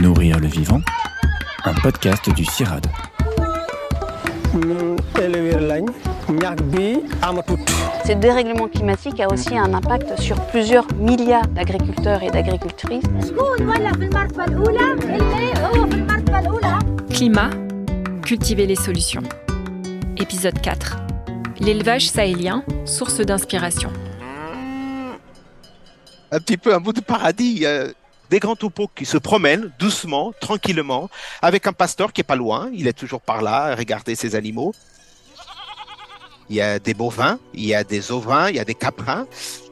Nourrir le vivant, un podcast du CIRAD. Ce dérèglement climatique a aussi un impact sur plusieurs milliards d'agriculteurs et d'agricultrices. Climat, cultiver les solutions. Épisode 4. L'élevage sahélien, source d'inspiration. Un petit peu un bout de paradis. euh, des grands troupeaux qui se promènent doucement, tranquillement, avec un pasteur qui est pas loin. Il est toujours par là, à regarder ses animaux. Il y a des bovins, il y a des ovins, il y a des caprins.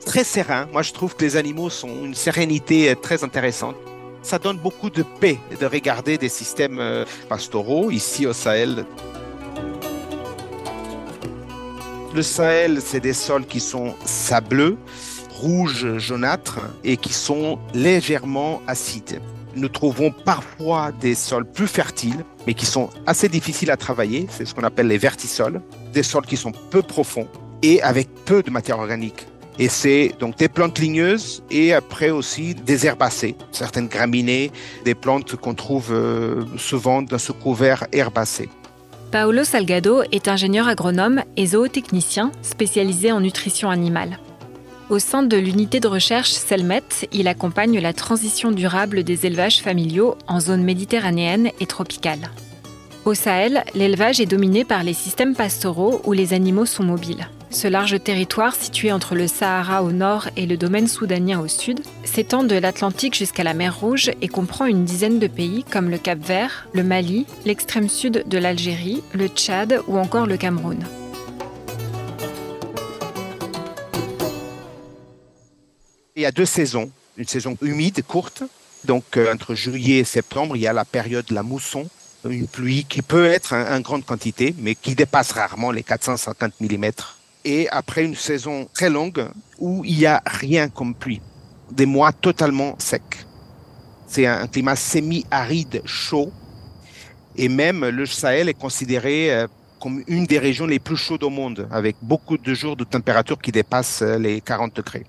Très serein. Moi, je trouve que les animaux sont une sérénité euh, très intéressante. Ça donne beaucoup de paix de regarder des systèmes euh, pastoraux ici au Sahel. Le Sahel, c'est des sols qui sont sableux, rouges, jaunâtres et qui sont légèrement acides. Nous trouvons parfois des sols plus fertiles, mais qui sont assez difficiles à travailler. C'est ce qu'on appelle les vertisols. Des sols qui sont peu profonds et avec peu de matière organique. Et c'est donc des plantes ligneuses et après aussi des herbacées, certaines graminées, des plantes qu'on trouve euh, souvent dans ce couvert herbacé. Paolo Salgado est ingénieur agronome et zootechnicien spécialisé en nutrition animale. Au sein de l'unité de recherche Selmet, il accompagne la transition durable des élevages familiaux en zone méditerranéenne et tropicale. Au Sahel, l'élevage est dominé par les systèmes pastoraux où les animaux sont mobiles. Ce large territoire, situé entre le Sahara au nord et le domaine soudanien au sud, s'étend de l'Atlantique jusqu'à la mer Rouge et comprend une dizaine de pays comme le Cap-Vert, le Mali, l'extrême sud de l'Algérie, le Tchad ou encore le Cameroun. Il y a deux saisons. Une saison humide, courte. Donc, euh, entre juillet et septembre, il y a la période de la mousson, une pluie qui peut être en, grande quantité, mais qui dépasse rarement les 450 mm. Et après une saison très longue où il n'y a rien comme pluie, des mois totalement secs. C'est un, un climat semi-aride, chaud. Et même le Sahel est considéré euh, comme une des régions les plus chaudes au monde, avec beaucoup de jours de température qui dépassent euh, les 40 degrés.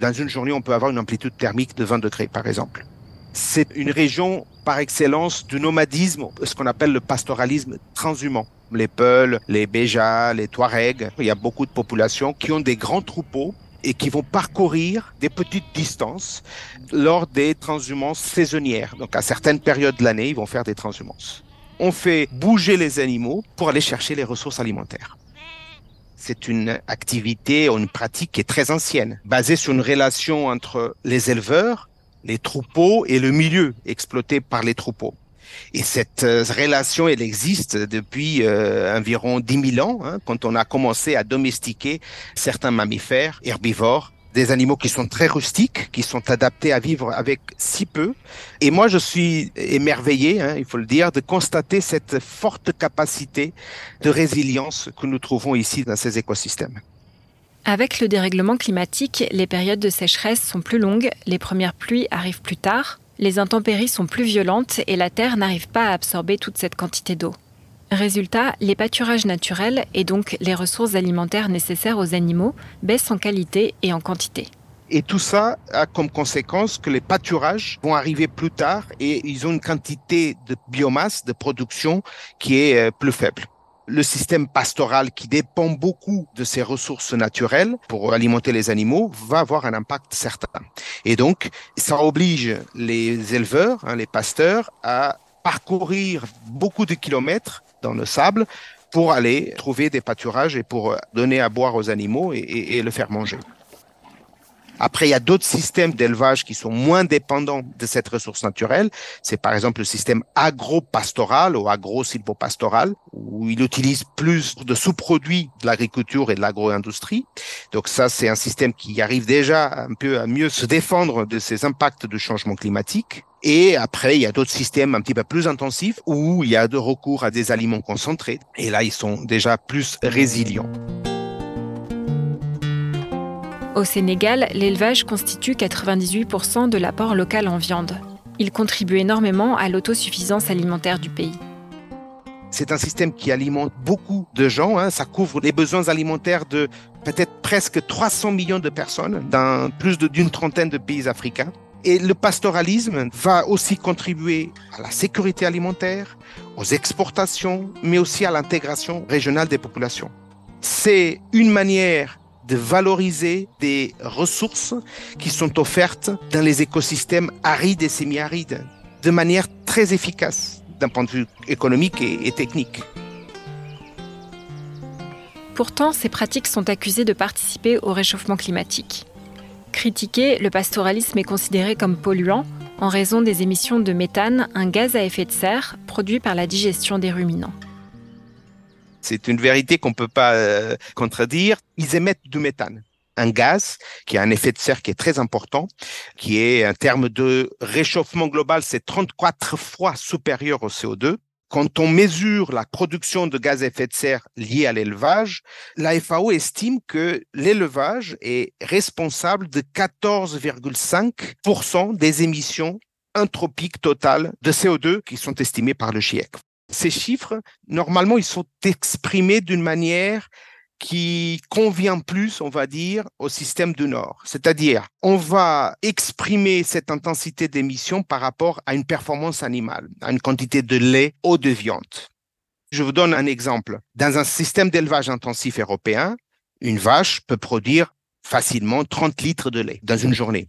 Dans une journée, on peut avoir une amplitude thermique de 20 degrés, par exemple. C'est une région par excellence du nomadisme, ce qu'on appelle le pastoralisme transhumant. Les Peuls, les Béjas, les Touaregs, il y a beaucoup de populations qui ont des grands troupeaux et qui vont parcourir des petites distances lors des transhumances saisonnières. Donc à certaines périodes de l'année, ils vont faire des transhumances. On fait bouger les animaux pour aller chercher les ressources alimentaires. C'est une activité une pratique qui est très ancienne, basée sur une relation entre les éleveurs, les troupeaux et le milieu exploité par les troupeaux. Et cette euh, relation, elle existe depuis euh, environ 10 000 ans, hein, quand on a commencé à domestiquer certains mammifères herbivores, des animaux qui sont très rustiques, qui sont adaptés à vivre avec si peu. Et moi, je suis émerveillé, hein, il faut le dire, de constater cette forte capacité de résilience que nous trouvons ici dans ces écosystèmes. Avec le dérèglement climatique, les périodes de sécheresse sont plus longues, les premières pluies arrivent plus tard, les intempéries sont plus violentes et la Terre n'arrive pas à absorber toute cette quantité d'eau. Résultat, les pâturages naturels et donc les ressources alimentaires nécessaires aux animaux baissent en qualité et en quantité. Et tout ça a comme conséquence que les pâturages vont arriver plus tard et ils ont une quantité de biomasse, de production qui est euh, plus faible. Le système pastoral qui dépend beaucoup de ces ressources naturelles pour alimenter les animaux va avoir un impact certain. Et donc, ça oblige les éleveurs, hein, les pasteurs, à parcourir beaucoup de kilomètres dans le sable pour aller trouver des pâturages et pour donner à boire aux animaux et le faire manger. Après, il y a d'autres systèmes d'élevage qui sont moins dépendants de cette ressource naturelle. C'est par exemple le système agro-pastoral ou agro-silvopastoral, où il utilise plus de sous-produits de l'agriculture et de l'agro-industrie. Donc ça, c'est un système qui arrive déjà un peu à mieux se défendre de ces impacts de changement climatique. Et après, il y a d'autres systèmes un petit peu plus intensifs où il y a de recours à des aliments concentrés. Et là, ils sont déjà plus résilients. Au Sénégal, l'élevage constitue 98% de l'apport local en viande. Il contribue énormément à l'autosuffisance alimentaire du pays. C'est un système qui alimente beaucoup de gens. Hein. Ça couvre les besoins alimentaires de peut-être presque 300 millions de personnes dans plus d'une trentaine de pays africains. Et le pastoralisme va aussi contribuer à la sécurité alimentaire, aux exportations, mais aussi à l'intégration régionale des populations. C'est une manière de valoriser des ressources qui sont offertes dans les écosystèmes arides et semi-arides de manière très efficace d'un point de vue économique et, technique. Pourtant, ces pratiques sont accusées de participer au réchauffement climatique. Critiqué, le pastoralisme est considéré comme polluant en raison des émissions de méthane, un gaz à effet de serre produit par la digestion des ruminants. C'est une vérité qu'on ne peut pas euh, contredire. Ils émettent du méthane un gaz qui a un effet de serre qui est très important, qui est un terme de réchauffement global, c'est 34 fois supérieur au CO2. Quand on mesure la production de gaz à effet de serre liée à l'élevage, la FAO estime que l'élevage est responsable de 14,5% des émissions anthropiques totales de CO2 qui sont estimées par le GIEC. Ces chiffres, normalement, ils sont exprimés d'une manière qui convient plus, on va dire, au système du Nord. C'est-à-dire, on va exprimer cette intensité d'émission par rapport à une performance animale, à une quantité de lait ou de viande. Je vous donne un exemple. Dans un système d'élevage intensif européen, une vache peut produire facilement 30 litres de lait dans une journée.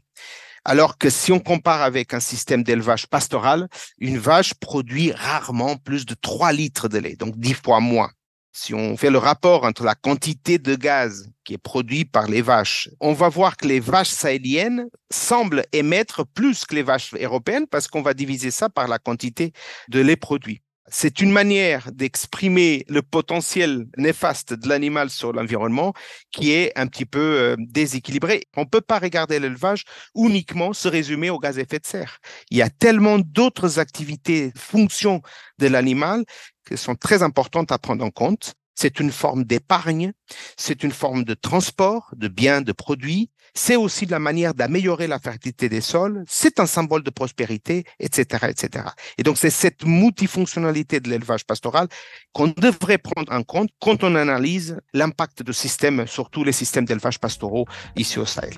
Alors que si on compare avec un système d'élevage pastoral, une vache produit rarement plus de 3 litres de lait, donc 10 fois moins. Si on fait le rapport entre la quantité de gaz qui est produit par les vaches, on va voir que les vaches sahéliennes semblent émettre plus que les vaches européennes parce qu'on va diviser ça par la quantité de lait produit. C'est une manière d'exprimer le potentiel néfaste de l'animal sur l'environnement qui est un petit peu euh, déséquilibré. On ne peut pas regarder l'élevage uniquement se résumer au gaz à effet de serre. Il y a tellement d'autres activités, fonctions de l'animal qui sont très importantes à prendre en compte. C'est une forme d'épargne, c'est une forme de transport de biens, de produits, c'est aussi la manière d'améliorer la fertilité des sols, c'est un symbole de prospérité, etc., etc. Et donc, c'est cette multifonctionnalité de l'élevage pastoral qu'on devrait prendre en compte quand on analyse l'impact de systèmes, surtout les systèmes d'élevage pastoraux ici au Sahel.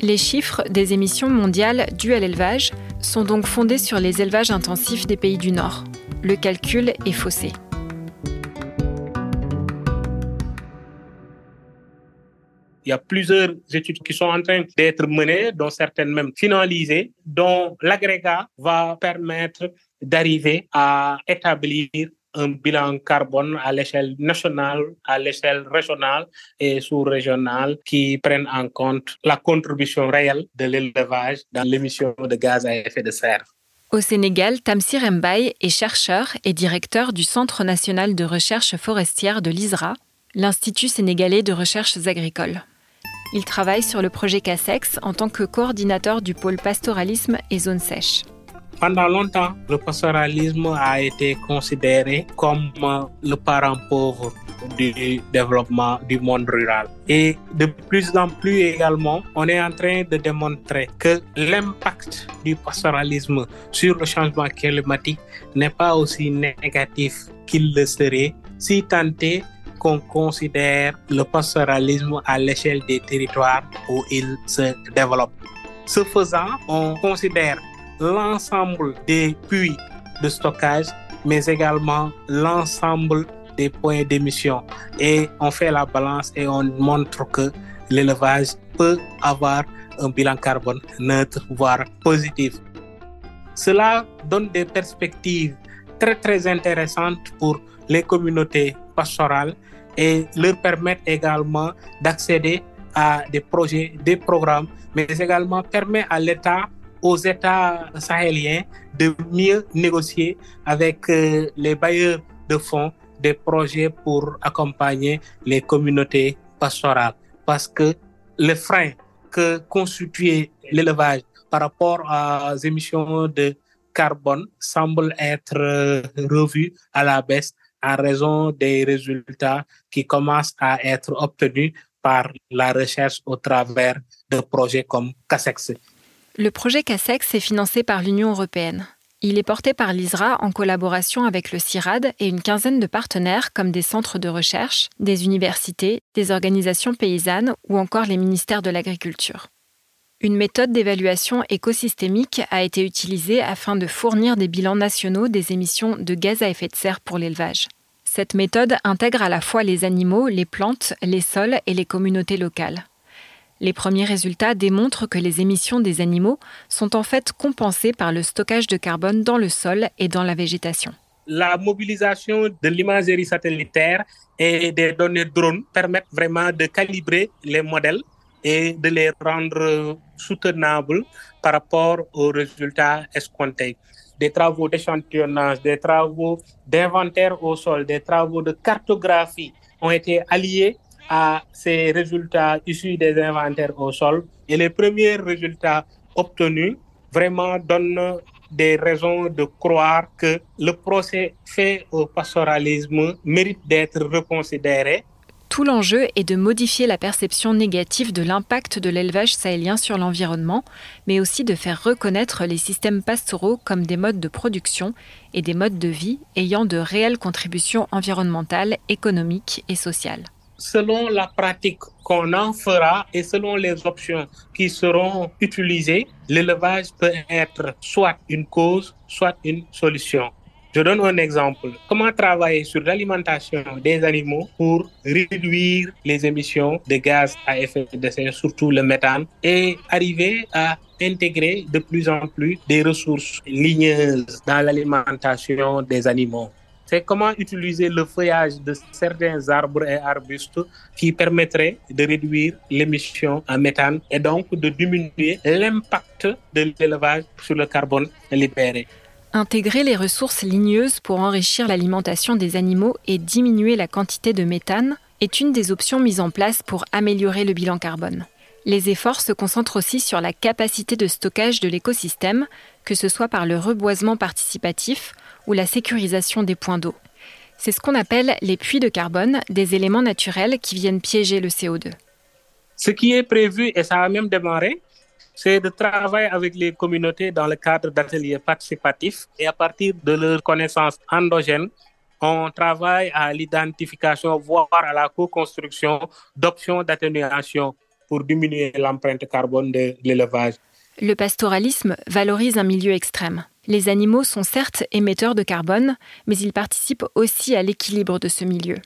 Les chiffres des émissions mondiales dues à l'élevage sont donc fondés sur les élevages intensifs des pays du Nord. Le calcul est faussé. Il y a plusieurs études qui sont en train d'être menées, dont certaines même finalisées, dont l'agrégat va permettre d'arriver à établir un bilan carbone à l'échelle nationale, à l'échelle régionale et sous-régionale qui prennent en compte la contribution réelle de l'élevage dans l'émission de gaz à effet de serre. Au Sénégal, Tamsir Mbaye est chercheur et directeur du Centre national de recherche forestière de l'ISRA, l'Institut sénégalais de recherches agricoles. Il travaille sur le projet CASEX en tant que coordinateur du pôle pastoralisme et zone sèche. Pendant longtemps, le pastoralisme a été considéré comme le parent pauvre du développement du monde rural. Et de plus en plus également, on est en train de démontrer que l'impact du pastoralisme sur le changement climatique n'est pas aussi négatif qu'il le serait si tenté qu'on considère le pastoralisme à l'échelle des territoires où il se développe. Ce faisant, on considère l'ensemble des puits de stockage, mais également l'ensemble des points d'émission. Et on fait la balance et on montre que l'élevage peut avoir un bilan carbone neutre, voire positif. Cela donne des perspectives très très intéressantes pour les communautés pastorales et leur permettre également d'accéder à des projets, des programmes, mais également permet à l'État aux États sahéliens de mieux négocier avec euh, les bailleurs de fonds des projets pour accompagner les communautés pastorales. Parce que le frein que constituait l'élevage par rapport aux émissions de carbone semble être euh, revu à la baisse en raison des résultats qui commencent à être obtenus par la recherche au travers de projets comme CASEX. Le projet CASEX est financé par l'Union européenne. Il est porté par l'ISRA en collaboration avec le CIRAD et une quinzaine de partenaires comme des centres de recherche, des universités, des organisations paysannes ou encore les ministères de l'Agriculture. Une méthode d'évaluation écosystémique a été utilisée afin de fournir des bilans nationaux des émissions de gaz à effet de serre pour l'élevage. Cette méthode intègre à la fois les animaux, les plantes, les sols et les communautés locales. Les premiers résultats démontrent que les émissions des animaux sont en fait compensées par le stockage de carbone dans le sol et dans la végétation. La mobilisation de l'imagerie satellitaire et des données drones permettent vraiment de calibrer les modèles et de les rendre soutenables par rapport aux résultats escomptés. Des travaux d'échantillonnage, des travaux d'inventaire au sol, des travaux de cartographie ont été alliés à ces résultats issus des inventaires au sol. Et les premiers résultats obtenus vraiment donnent des raisons de croire que le procès fait au pastoralisme mérite d'être reconsidéré. Tout l'enjeu est de modifier la perception négative de l'impact de l'élevage sahélien sur l'environnement, mais aussi de faire reconnaître les systèmes pastoraux comme des modes de production et des modes de vie ayant de réelles contributions environnementales, économiques et sociales selon la pratique qu'on en fera et selon les options qui seront utilisées, l'élevage peut être soit une cause, soit une solution. Je donne un exemple. Comment travailler sur l'alimentation des animaux pour réduire les émissions de gaz à effet de serre, surtout le méthane, et arriver à intégrer de plus en plus des ressources ligneuses dans l'alimentation des animaux c'est comment utiliser le feuillage de certains arbres et arbustes qui permettrait de réduire l'émission en méthane et donc de diminuer l'impact de l'élevage sur le carbone libéré. Intégrer les ressources ligneuses pour enrichir l'alimentation des animaux et diminuer la quantité de méthane est une des options mises en place pour améliorer le bilan carbone. Les efforts se concentrent aussi sur la capacité de stockage de l'écosystème, que ce soit par le reboisement participatif ou la sécurisation des points d'eau. C'est ce qu'on appelle les puits de carbone, des éléments naturels qui viennent piéger le CO2. Ce qui est prévu, et ça a même démarré, c'est de travailler avec les communautés dans le cadre d'ateliers participatifs et à partir de leurs connaissances endogènes, on travaille à l'identification, voire à la co-construction d'options d'atténuation pour diminuer l'empreinte carbone de l'élevage. Le pastoralisme valorise un milieu extrême. Les animaux sont certes émetteurs de carbone, mais ils participent aussi à l'équilibre de ce milieu.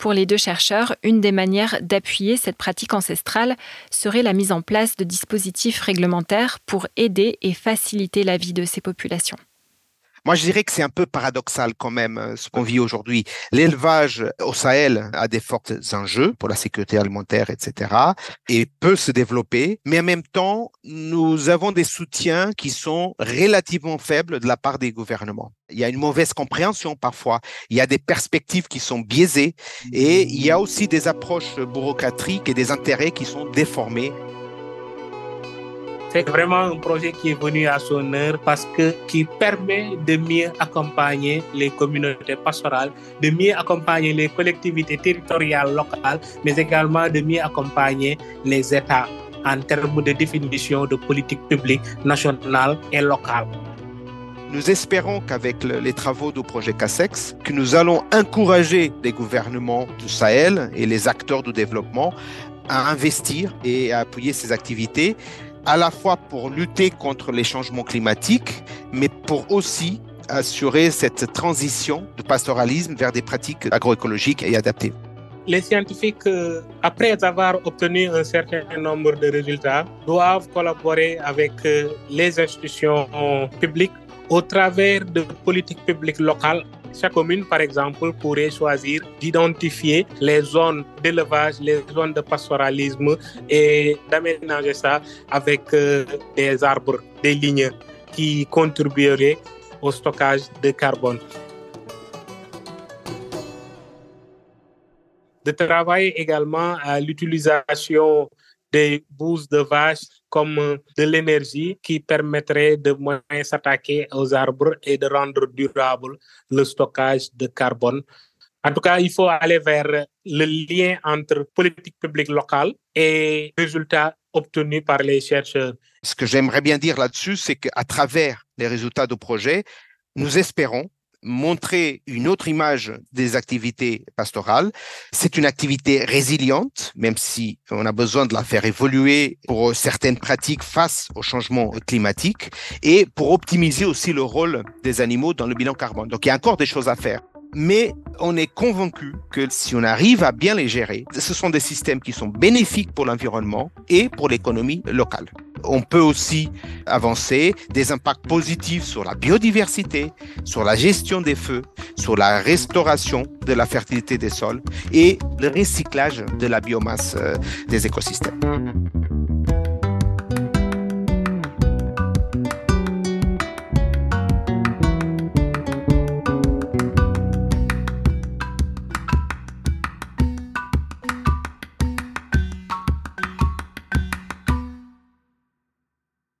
Pour les deux chercheurs, une des manières d'appuyer cette pratique ancestrale serait la mise en place de dispositifs réglementaires pour aider et faciliter la vie de ces populations. Moi, je dirais que c'est un peu paradoxal quand même euh, ce qu'on vit aujourd'hui. L'élevage au Sahel a des forts enjeux pour la sécurité alimentaire, etc., et peut se développer, mais en même temps, nous avons des soutiens qui sont relativement faibles de la part des gouvernements. Il y a une mauvaise compréhension parfois, il y a des perspectives qui sont biaisées, et il y a aussi des approches bureaucratiques et des intérêts qui sont déformés c'est vraiment un projet qui est venu à son heure parce que qui permet de mieux accompagner les communautés pastorales, de mieux accompagner les collectivités territoriales locales, mais également de mieux accompagner les États en termes de définition de politique publique nationale et locale. Nous espérons qu'avec les travaux du projet CASEX, que nous allons encourager les gouvernements du Sahel et les acteurs du développement à investir et à appuyer ces activités à la fois pour lutter contre les changements climatiques, mais pour aussi assurer cette transition du pastoralisme vers des pratiques agroécologiques et adaptées. Les scientifiques, euh, après avoir obtenu un certain nombre de résultats, doivent collaborer avec euh, les institutions publiques au travers de politiques publiques locales chaque commune, par exemple, pourrait choisir d'identifier les zones d'élevage, les zones de pastoralisme et d'aménager ça avec euh, des arbres, des lignes qui contribueraient au stockage de carbone. De travailler également à l'utilisation des bouses de vache comme de l'énergie qui permettrait de moins s'attaquer aux arbres et de rendre durable le stockage de carbone. En tout cas, il faut aller vers le lien entre politique publique locale et résultats obtenus par les chercheurs. Ce que j'aimerais bien dire là-dessus, c'est qu'à travers les résultats du projet, nous espérons montrer une autre image des activités pastorales. C'est une activité résiliente, même si on a besoin de la faire évoluer pour certaines pratiques face au changement climatique et pour optimiser aussi le rôle des animaux dans le bilan carbone. Donc il y a encore des choses à faire mais on est convaincu que si on arrive à bien les gérer, ce sont des systèmes qui sont bénéfiques pour l'environnement et pour l'économie locale. On peut aussi avancer des impacts positifs sur la biodiversité, sur la gestion des feux, sur la restauration de la fertilité des sols et le recyclage de la biomasse euh, des écosystèmes.